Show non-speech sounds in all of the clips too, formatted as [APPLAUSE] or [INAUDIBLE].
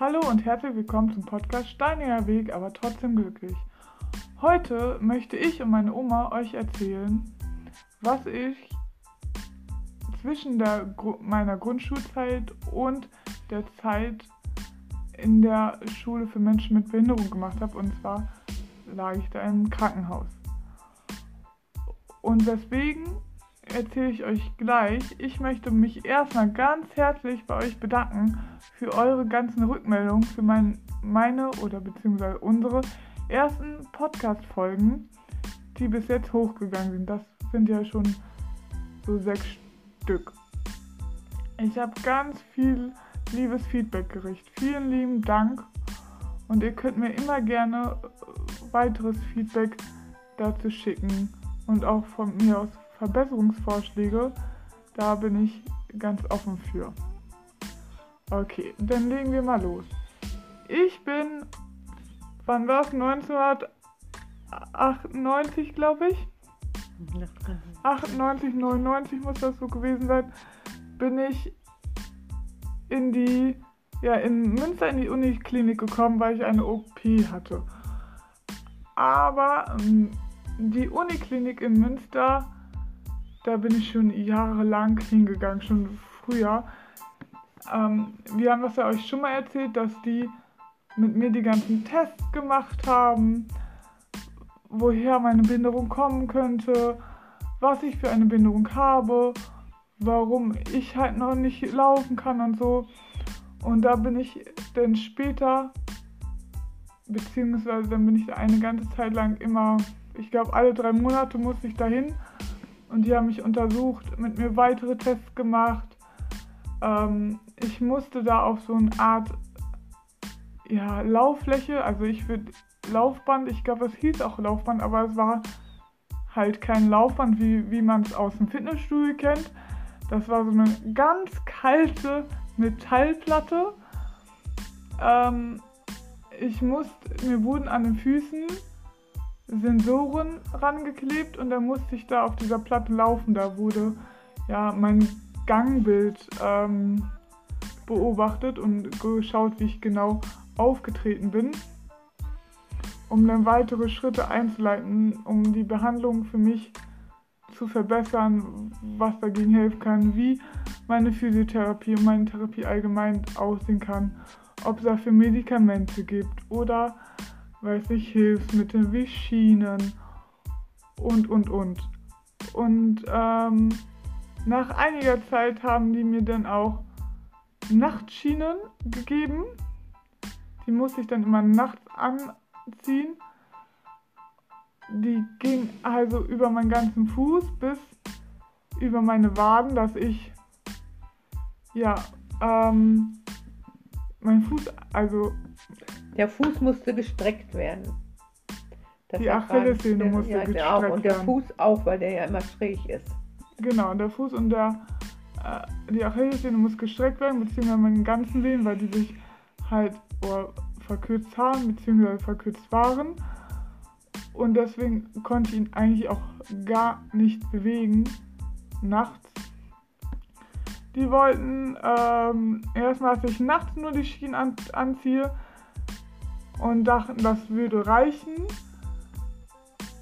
Hallo und herzlich willkommen zum Podcast Steiniger Weg, aber trotzdem glücklich. Heute möchte ich und meine Oma euch erzählen, was ich zwischen der, meiner Grundschulzeit und der Zeit in der Schule für Menschen mit Behinderung gemacht habe. Und zwar lag ich da im Krankenhaus. Und deswegen erzähle ich euch gleich. Ich möchte mich erstmal ganz herzlich bei euch bedanken für eure ganzen Rückmeldungen, für mein, meine oder beziehungsweise unsere ersten Podcast-Folgen, die bis jetzt hochgegangen sind. Das sind ja schon so sechs Stück. Ich habe ganz viel liebes Feedback gerichtet. Vielen lieben Dank. Und ihr könnt mir immer gerne weiteres Feedback dazu schicken und auch von mir aus Verbesserungsvorschläge. Da bin ich ganz offen für. Okay, dann legen wir mal los. Ich bin, wann war es? 1998, glaube ich. 98, 99 muss das so gewesen sein. Bin ich in die, ja, in Münster in die Uniklinik gekommen, weil ich eine OP hatte. Aber ähm, die Uniklinik in Münster da bin ich schon jahrelang hingegangen, schon früher. Ähm, wir haben das ja euch schon mal erzählt, dass die mit mir die ganzen Tests gemacht haben, woher meine Behinderung kommen könnte, was ich für eine Behinderung habe, warum ich halt noch nicht laufen kann und so. Und da bin ich dann später, beziehungsweise dann bin ich eine ganze Zeit lang immer, ich glaube alle drei Monate musste ich dahin und die haben mich untersucht, mit mir weitere Tests gemacht. Ähm, ich musste da auf so eine Art ja, Lauffläche, also ich würde Laufband, ich glaube, es hieß auch Laufband, aber es war halt kein Laufband, wie, wie man es aus dem Fitnessstudio kennt. Das war so eine ganz kalte Metallplatte. Ähm, ich musste, mir wurden an den Füßen Sensoren rangeklebt und dann musste ich da auf dieser Platte laufen. Da wurde ja mein Gangbild ähm, beobachtet und geschaut, wie ich genau aufgetreten bin, um dann weitere Schritte einzuleiten, um die Behandlung für mich zu verbessern, was dagegen helfen kann, wie meine Physiotherapie und meine Therapie allgemein aussehen kann, ob es dafür Medikamente gibt oder weiß ich, Hilfsmittel wie Schienen und, und, und. Und ähm, nach einiger Zeit haben die mir dann auch Nachtschienen gegeben. Die musste ich dann immer nachts anziehen. Die ging also über meinen ganzen Fuß bis über meine Waden, dass ich ja ähm, mein Fuß, also der Fuß musste gestreckt werden. Das die Achillessehne musste ja, gestreckt auch. Und der Fuß auch, weil der ja immer schräg ist. Genau, der Fuß und der, äh, die Achillessehne muss gestreckt werden, beziehungsweise meinen ganzen Sehnen, weil die sich halt oh, verkürzt haben, beziehungsweise verkürzt waren. Und deswegen konnte ich ihn eigentlich auch gar nicht bewegen nachts. Die wollten ähm, erstmal, dass ich nachts nur die Schienen an, anziehe und dachten, das würde reichen,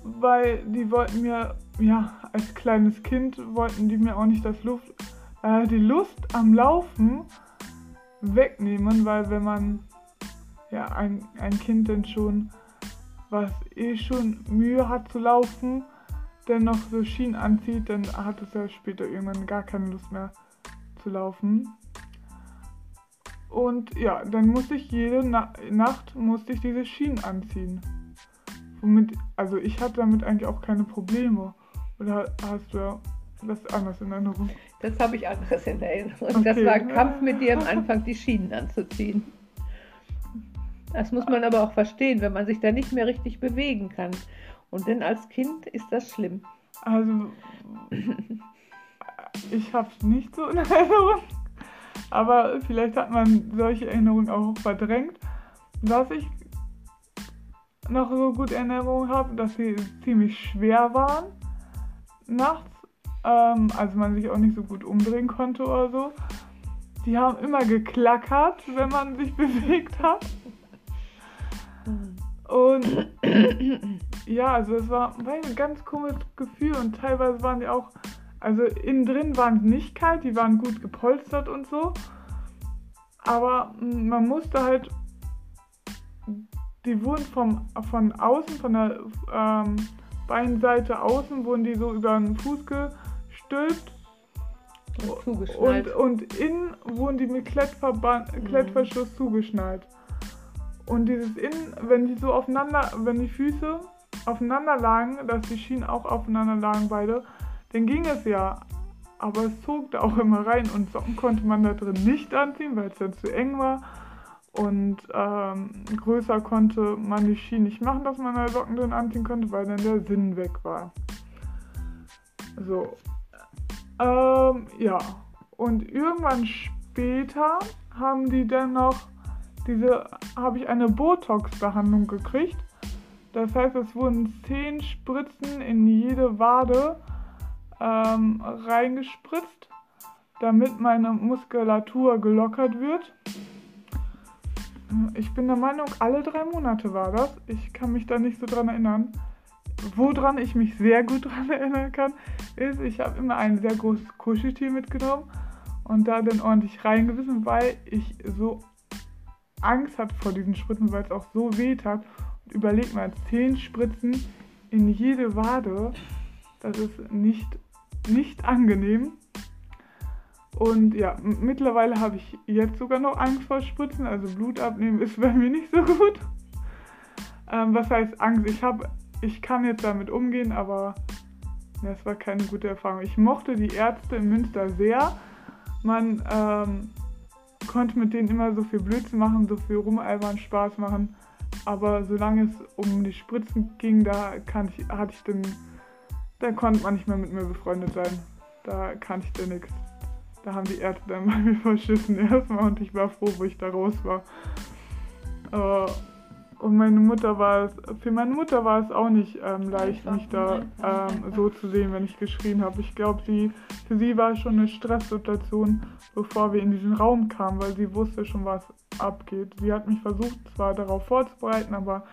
weil die wollten mir, ja, als kleines Kind wollten die mir auch nicht das Luft, äh, die Lust am Laufen wegnehmen, weil wenn man ja ein, ein Kind denn schon, was eh schon Mühe hat zu laufen, dann noch so Schienen anzieht, dann hat es ja später irgendwann gar keine Lust mehr zu laufen. Und ja, dann musste ich jede Na Nacht musste ich diese Schienen anziehen. Womit, also ich hatte damit eigentlich auch keine Probleme. Oder hast du das anders in Erinnerung? Das habe ich anders in Erinnerung. Okay. Das war ein Kampf mit dir am Anfang, die Schienen anzuziehen. Das muss man aber auch verstehen, wenn man sich da nicht mehr richtig bewegen kann. Und denn als Kind ist das schlimm. Also, [LAUGHS] ich habe es nicht so in Erinnerung aber vielleicht hat man solche Erinnerungen auch verdrängt. Was ich noch so gut in Erinnerung habe, dass sie ziemlich schwer waren nachts, ähm, also man sich auch nicht so gut umdrehen konnte oder so. die haben immer geklackert, wenn man sich [LAUGHS] bewegt hat. Und [COUGHS] ja, also es war ein ganz komisches Gefühl und teilweise waren die auch, also innen drin waren sie nicht kalt, die waren gut gepolstert und so. Aber man musste halt, die wurden vom, von außen, von der ähm, Beinseite außen, wurden die so über den Fuß gestülpt. Und, und, und innen wurden die mit Klettverband, mhm. Klettverschluss zugeschnallt. Und dieses Innen, wenn die so aufeinander, wenn die Füße aufeinander lagen, dass die Schienen auch aufeinander lagen beide, dann ging es ja. Aber es zog da auch immer rein und Socken konnte man da drin nicht anziehen, weil es dann zu eng war. Und ähm, größer konnte man die Schienen nicht machen, dass man da Socken drin anziehen konnte, weil dann der Sinn weg war. So. Ähm, ja. Und irgendwann später haben die dann noch diese, habe ich eine Botox-Behandlung gekriegt. Das heißt, es wurden zehn Spritzen in jede Wade ähm, reingespritzt, damit meine Muskulatur gelockert wird. Ich bin der Meinung, alle drei Monate war das. Ich kann mich da nicht so dran erinnern. Woran ich mich sehr gut [LAUGHS] dran erinnern kann, ist, ich habe immer ein sehr großes Kuscheltier mitgenommen und da dann ordentlich reingewissen, weil ich so Angst hatte vor diesen Spritzen, weil es auch so weh tat. Und überleg mal, zehn Spritzen in jede Wade, das ist nicht, nicht angenehm. Und ja, mittlerweile habe ich jetzt sogar noch Angst vor Spritzen. Also Blut abnehmen [LAUGHS] ist bei mir nicht so gut. Ähm, was heißt Angst? Ich habe, ich kann jetzt damit umgehen, aber es war keine gute Erfahrung. Ich mochte die Ärzte in Münster sehr. Man ähm, konnte mit denen immer so viel Blödsinn machen, so viel rumalbern, Spaß machen. Aber solange es um die Spritzen ging, da ich, hatte ich den, da konnte man nicht mehr mit mir befreundet sein. Da kannte ich dann nichts. Da haben die Ärzte dann [LAUGHS] bei mir verschissen erstmal und ich war froh, wo ich da raus war. Äh, und meine Mutter war es, für meine Mutter war es auch nicht ähm, leicht, mich da ähm, so zu sehen, wenn ich geschrien habe. Ich glaube, sie, für sie war es schon eine Stresssituation, bevor wir in diesen Raum kamen, weil sie wusste schon, was abgeht. Sie hat mich versucht, zwar darauf vorzubereiten, aber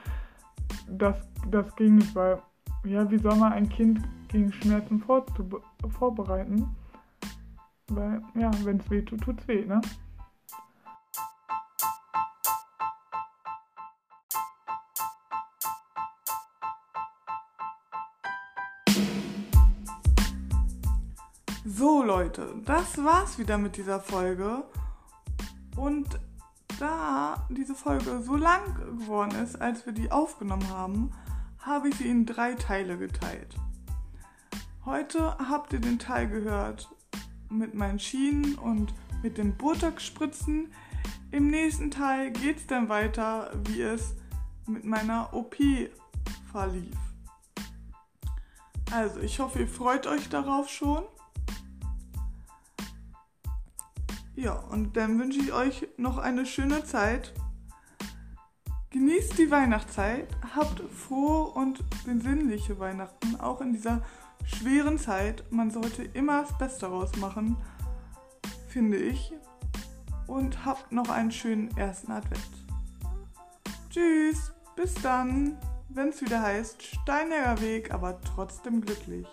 das, das ging nicht, weil, ja, wie soll man ein Kind gegen Schmerzen vorbereiten? Weil, ja, wenn es weh tut, tut es weh, ne? So Leute, das war's wieder mit dieser Folge. Und da diese Folge so lang geworden ist, als wir die aufgenommen haben, habe ich sie in drei Teile geteilt. Heute habt ihr den Teil gehört mit meinen Schienen und mit den Botox-Spritzen. Im nächsten Teil geht es dann weiter, wie es mit meiner OP verlief. Also, ich hoffe, ihr freut euch darauf schon. Ja, und dann wünsche ich euch noch eine schöne Zeit. Genießt die Weihnachtszeit, habt frohe und besinnliche Weihnachten, auch in dieser schweren Zeit. Man sollte immer das Beste daraus machen, finde ich. Und habt noch einen schönen ersten Advent. Tschüss, bis dann, wenn es wieder heißt Steinerer Weg, aber trotzdem glücklich.